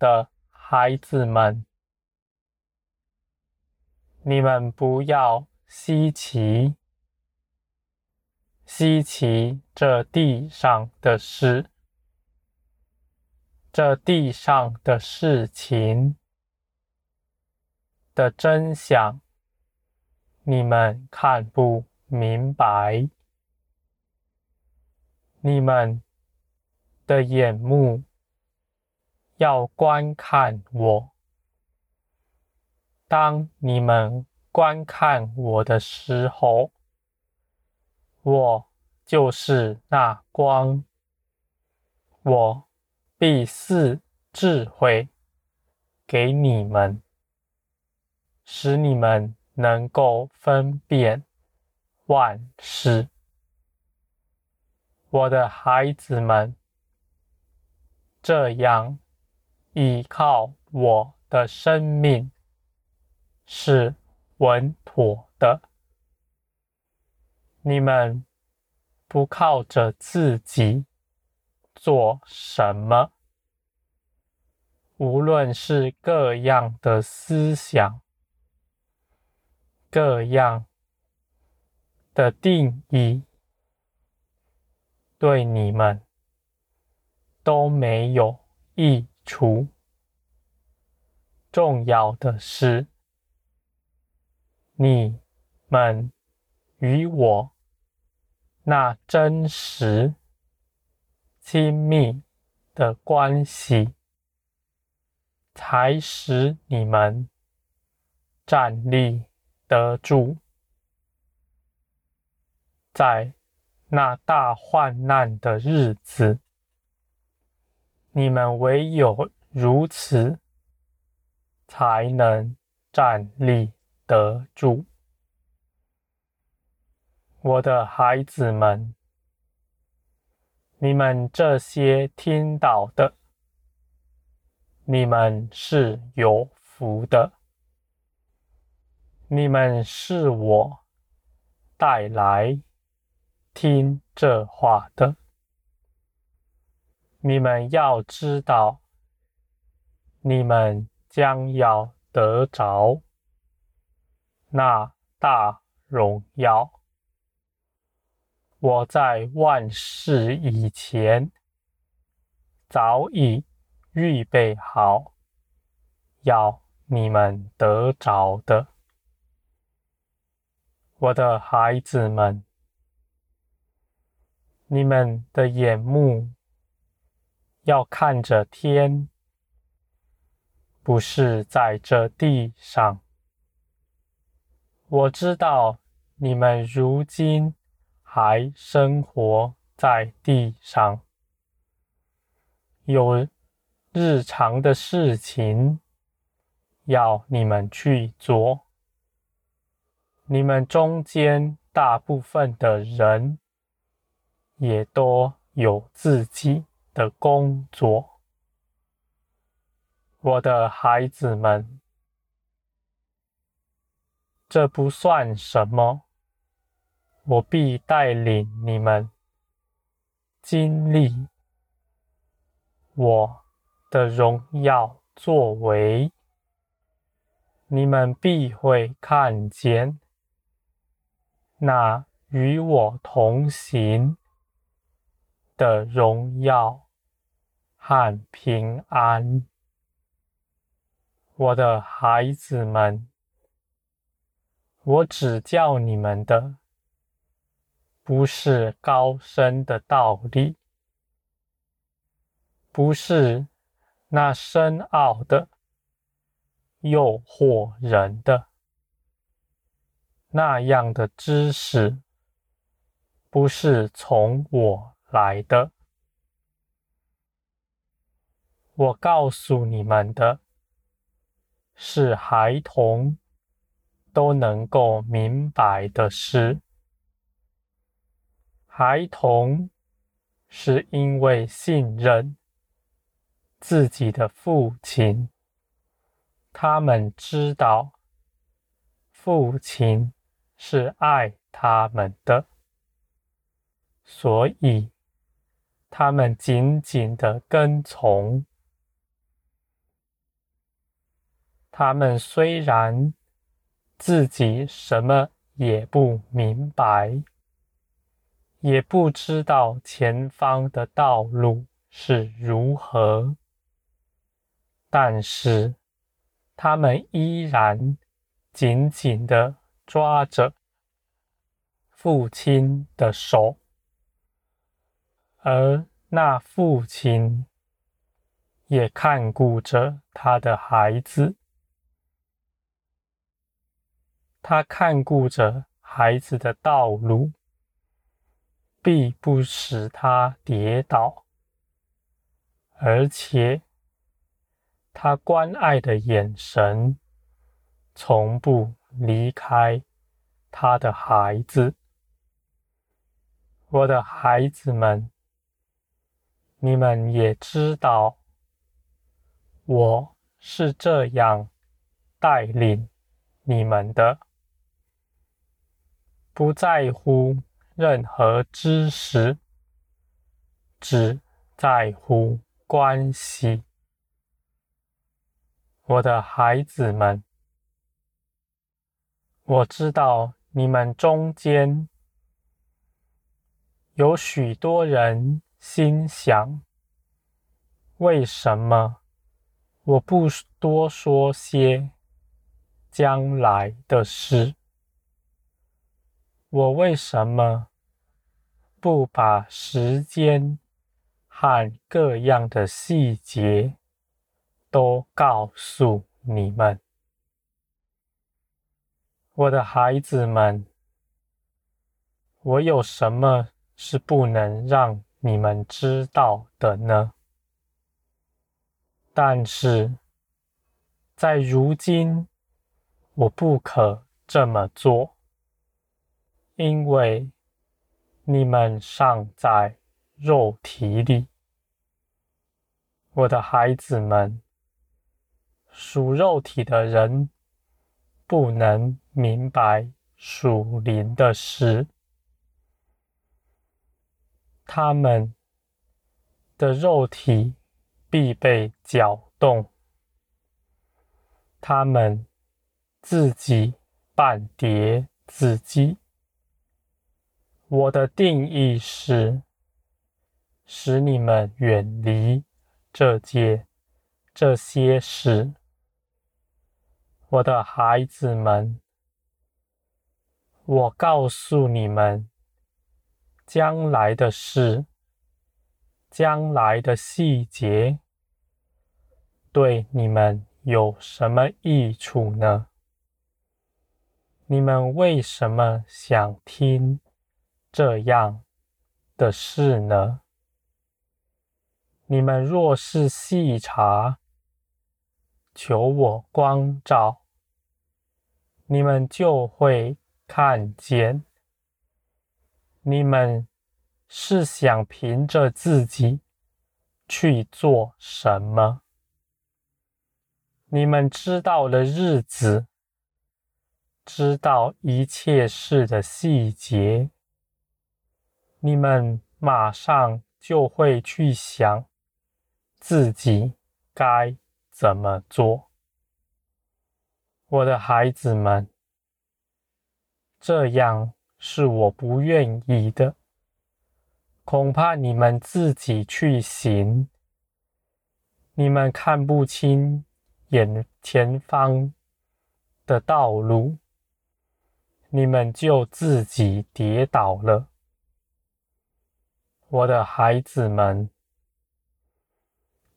的孩子们，你们不要稀奇，稀奇这地上的事，这地上的事情的真相，你们看不明白，你们的眼目。要观看我。当你们观看我的时候，我就是那光。我必赐智慧给你们，使你们能够分辨万事。我的孩子们，这样。依靠我的生命是稳妥的。你们不靠着自己做什么，无论是各样的思想、各样的定义，对你们都没有益。除重要的是，你们与我那真实、亲密的关系，才使你们站立得住，在那大患难的日子。你们唯有如此，才能站立得住。我的孩子们，你们这些听到的，你们是有福的。你们是我带来听这话的。你们要知道，你们将要得着那大荣耀。我在万事以前早已预备好，要你们得着的，我的孩子们，你们的眼目。要看着天，不是在这地上。我知道你们如今还生活在地上，有日常的事情要你们去做。你们中间大部分的人也都有自己的工作，我的孩子们，这不算什么。我必带领你们经历我的荣耀作为，你们必会看见那与我同行的荣耀和平安，我的孩子们，我指教你们的不是高深的道理，不是那深奥的、诱惑人的那样的知识，不是从我来的，我告诉你们的，是孩童都能够明白的事。孩童是因为信任自己的父亲，他们知道父亲是爱他们的，所以。他们紧紧的跟从，他们虽然自己什么也不明白，也不知道前方的道路是如何，但是他们依然紧紧地抓着父亲的手，而那父亲也看顾着他的孩子，他看顾着孩子的道路，必不使他跌倒，而且他关爱的眼神从不离开他的孩子。我的孩子们，你们也知道。我是这样带领你们的，不在乎任何知识，只在乎关系。我的孩子们，我知道你们中间有许多人心想：为什么？我不多说些将来的事。我为什么不把时间和各样的细节都告诉你们？我的孩子们，我有什么是不能让你们知道的呢？但是，在如今，我不可这么做，因为你们尚在肉体里。我的孩子们，属肉体的人不能明白属灵的事，他们的肉体。必被搅动，他们自己绊跌自己。我的定义是，使你们远离这件这些事。我的孩子们，我告诉你们，将来的事。将来的细节对你们有什么益处呢？你们为什么想听这样的事呢？你们若是细查，求我光照，你们就会看见，你们。是想凭着自己去做什么？你们知道的日子，知道一切事的细节，你们马上就会去想自己该怎么做。我的孩子们，这样是我不愿意的。恐怕你们自己去行，你们看不清眼前方的道路，你们就自己跌倒了。我的孩子们，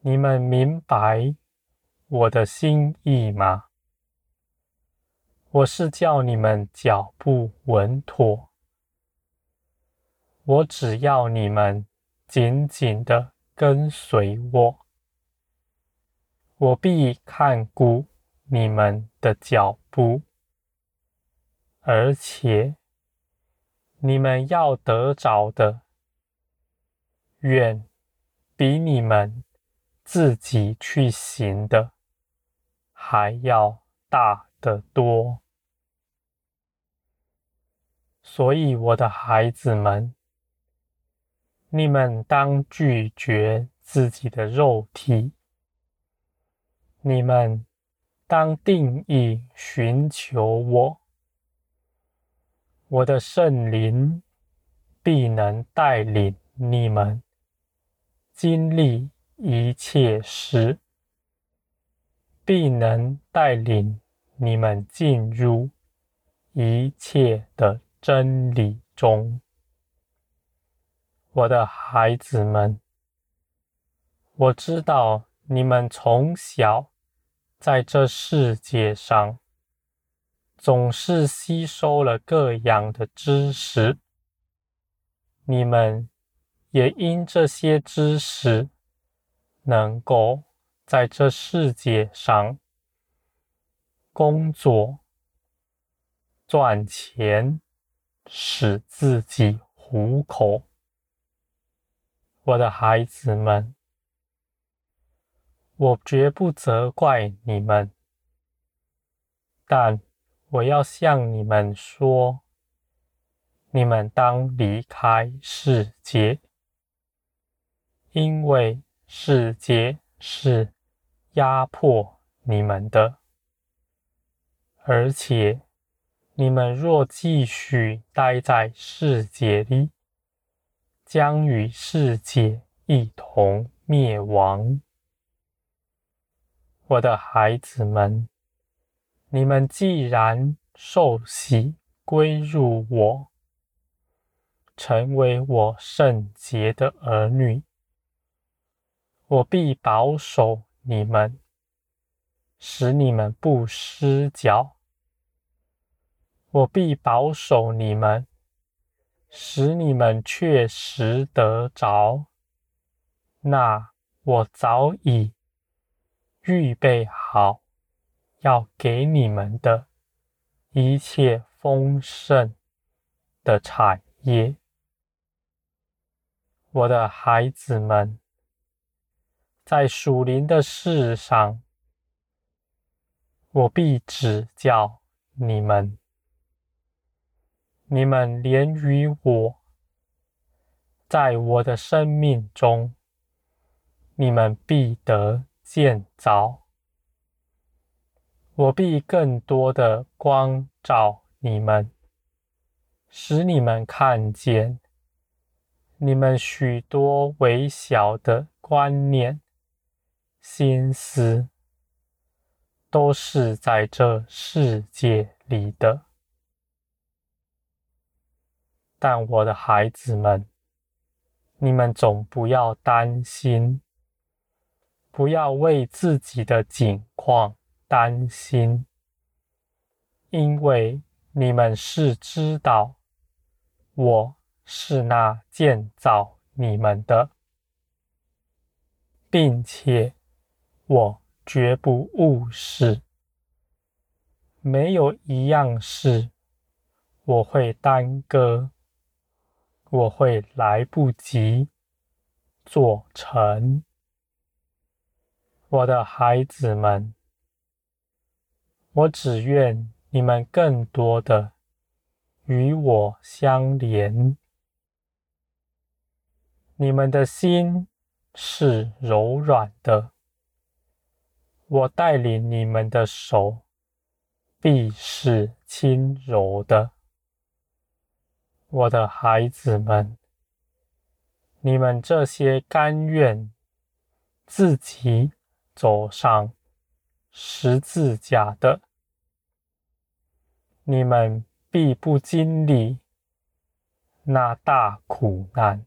你们明白我的心意吗？我是叫你们脚步稳妥。我只要你们紧紧的跟随我，我必看顾你们的脚步，而且你们要得着的，远比你们自己去行的还要大得多。所以，我的孩子们。你们当拒绝自己的肉体，你们当定义寻求我，我的圣灵必能带领你们经历一切事，必能带领你们进入一切的真理中。我的孩子们，我知道你们从小。在这世界上，总是吸收了各样的知识，你们也因这些知识，能够在这世界上工作、赚钱，使自己糊口。我的孩子们。我绝不责怪你们，但我要向你们说：你们当离开世界，因为世界是压迫你们的，而且你们若继续待在世界里，将与世界一同灭亡。我的孩子们，你们既然受洗归入我，成为我圣洁的儿女，我必保守你们，使你们不失脚；我必保守你们，使你们确实得着。那我早已。预备好要给你们的一切丰盛的产业，我的孩子们，在属灵的事上，我必指教你们，你们连于我，在我的生命中，你们必得。见着，我必更多的光照你们，使你们看见，你们许多微小的观念、心思，都是在这世界里的。但我的孩子们，你们总不要担心。不要为自己的境况担心，因为你们是知道，我是那建造你们的，并且我绝不误事，没有一样事我会耽搁，我会来不及做成。我的孩子们，我只愿你们更多的与我相连。你们的心是柔软的，我带领你们的手必是轻柔的。我的孩子们，你们这些甘愿自己。走上十字架的，你们必不经历那大苦难，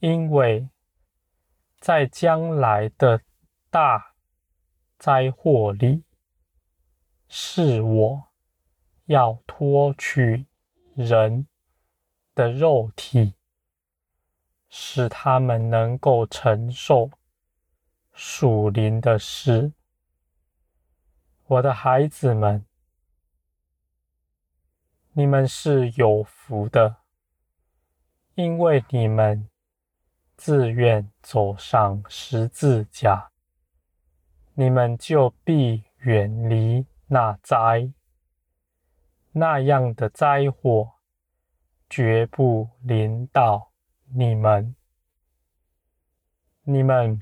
因为在将来的大灾祸里，是我要脱去人的肉体，使他们能够承受。属灵的事，我的孩子们，你们是有福的，因为你们自愿走上十字架，你们就必远离那灾，那样的灾祸绝不临到你们，你们。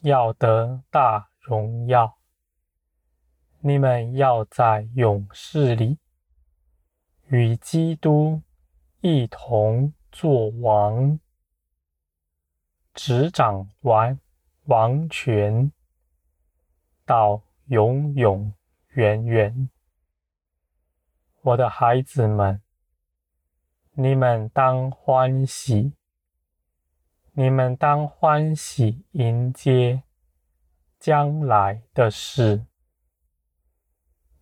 要得大荣耀。你们要在勇士里与基督一同作王，执掌完王权到永永远远。我的孩子们，你们当欢喜，你们当欢喜迎接将来的事。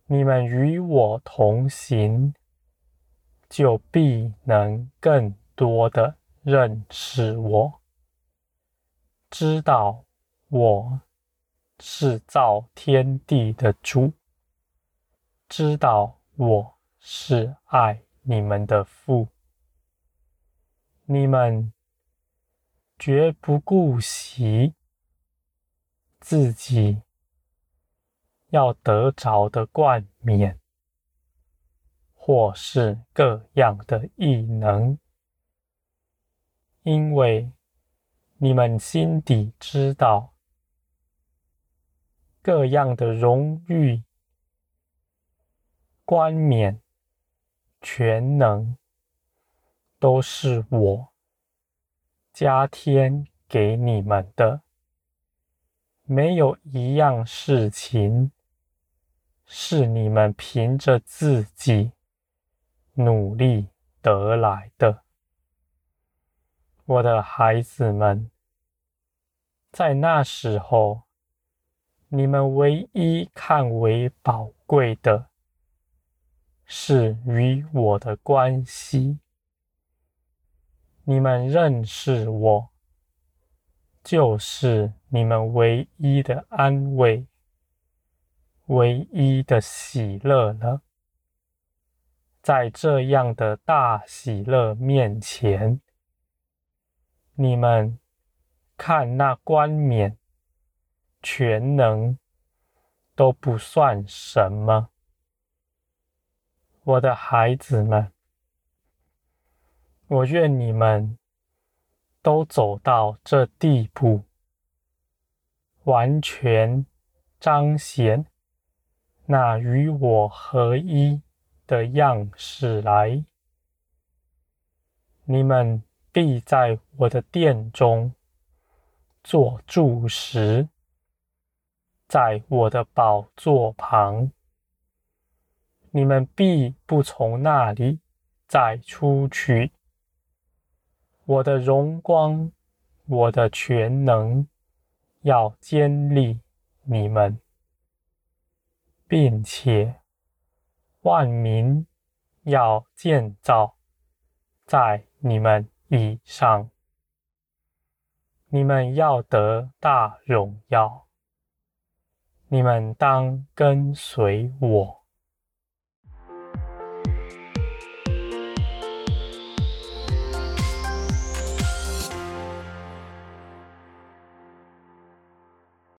你们与我同行，就必能更多的认识我，知道我是造天地的主，知道我是爱你们的父。你们绝不顾惜自己。要得着的冠冕，或是各样的异能，因为你们心底知道，各样的荣誉、冠冕、全能，都是我加添给你们的，没有一样事情。是你们凭着自己努力得来的，我的孩子们，在那时候，你们唯一看为宝贵的，是与我的关系。你们认识我，就是你们唯一的安慰。唯一的喜乐了，在这样的大喜乐面前，你们看那冠冕、全能都不算什么，我的孩子们，我愿你们都走到这地步，完全彰显。那与我合一的样式来，你们必在我的殿中做柱石，在我的宝座旁，你们必不从那里再出去。我的荣光，我的全能，要坚立你们。并且，万民要建造在你们以上，你们要得大荣耀。你们当跟随我。